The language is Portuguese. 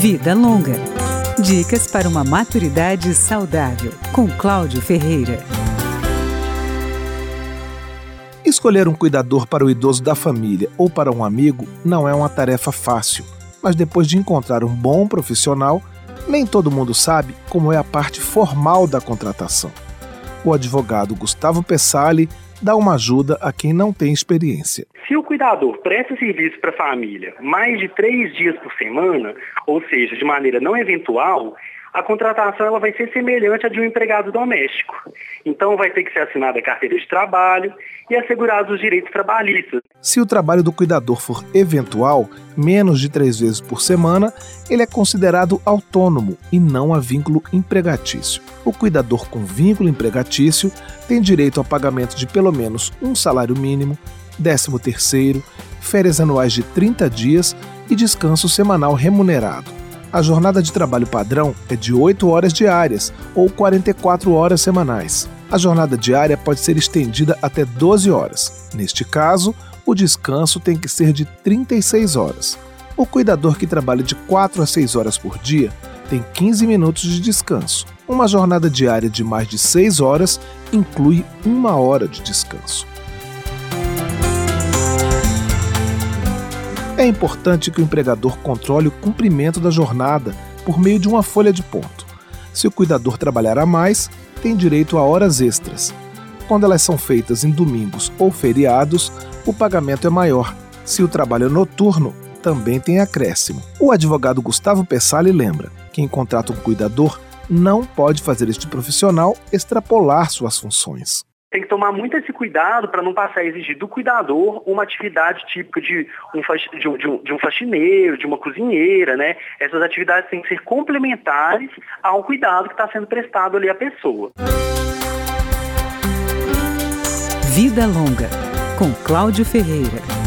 Vida Longa. Dicas para uma maturidade saudável, com Cláudio Ferreira. Escolher um cuidador para o idoso da família ou para um amigo não é uma tarefa fácil, mas depois de encontrar um bom profissional, nem todo mundo sabe como é a parte formal da contratação. O advogado Gustavo Pessali dá uma ajuda a quem não tem experiência. Se o cuidador presta serviço para a família mais de três dias por semana, ou seja, de maneira não eventual, a contratação ela vai ser semelhante à de um empregado doméstico. Então vai ter que ser assinada a carteira de trabalho e assegurados os direitos trabalhistas. Se o trabalho do cuidador for eventual, menos de três vezes por semana, ele é considerado autônomo e não a vínculo empregatício. O cuidador com vínculo empregatício tem direito ao pagamento de pelo menos um salário mínimo, 13 terceiro, férias anuais de 30 dias e descanso semanal remunerado. A jornada de trabalho padrão é de 8 horas diárias ou 44 horas semanais. A jornada diária pode ser estendida até 12 horas. Neste caso, o descanso tem que ser de 36 horas. O cuidador que trabalha de 4 a 6 horas por dia tem 15 minutos de descanso. Uma jornada diária de mais de 6 horas inclui uma hora de descanso. É importante que o empregador controle o cumprimento da jornada por meio de uma folha de ponto. Se o cuidador trabalhar a mais, tem direito a horas extras. Quando elas são feitas em domingos ou feriados, o pagamento é maior. Se o trabalho é noturno, também tem acréscimo. O advogado Gustavo Pessali lembra: quem contrata um cuidador não pode fazer este profissional extrapolar suas funções tem que tomar muito esse cuidado para não passar a exigir do cuidador uma atividade típica de um, de, um, de, um, de um faxineiro, de uma cozinheira, né? Essas atividades têm que ser complementares ao cuidado que está sendo prestado ali à pessoa. Vida Longa, com Cláudio Ferreira.